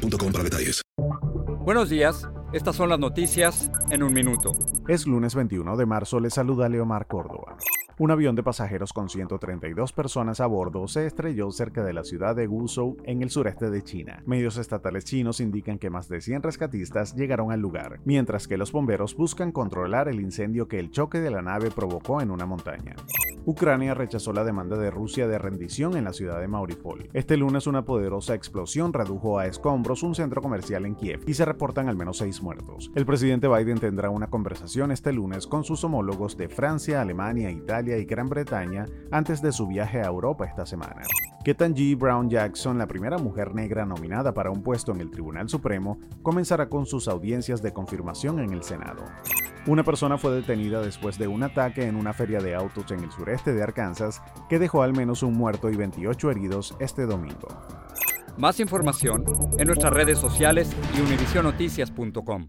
boostmobile.com para detalles. Buenos días. Estas son las noticias en un minuto. Es lunes 21 de marzo. Le saluda Leomar Córdoba. Un avión de pasajeros con 132 personas a bordo se estrelló cerca de la ciudad de Guizhou, en el sureste de China. Medios estatales chinos indican que más de 100 rescatistas llegaron al lugar, mientras que los bomberos buscan controlar el incendio que el choque de la nave provocó en una montaña. Ucrania rechazó la demanda de Rusia de rendición en la ciudad de Mauripol. Este lunes una poderosa explosión redujo a escombros un centro comercial en Kiev y se reportan al menos seis muertos. El presidente Biden tendrá una conversación este lunes con sus homólogos de Francia, Alemania, Italia y Gran Bretaña antes de su viaje a Europa esta semana. Ketanji Brown Jackson, la primera mujer negra nominada para un puesto en el Tribunal Supremo, comenzará con sus audiencias de confirmación en el Senado. Una persona fue detenida después de un ataque en una feria de autos en el sureste de Arkansas que dejó al menos un muerto y 28 heridos este domingo. Más información en nuestras redes sociales y univisionoticias.com.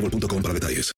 boostmobile.com para detalles.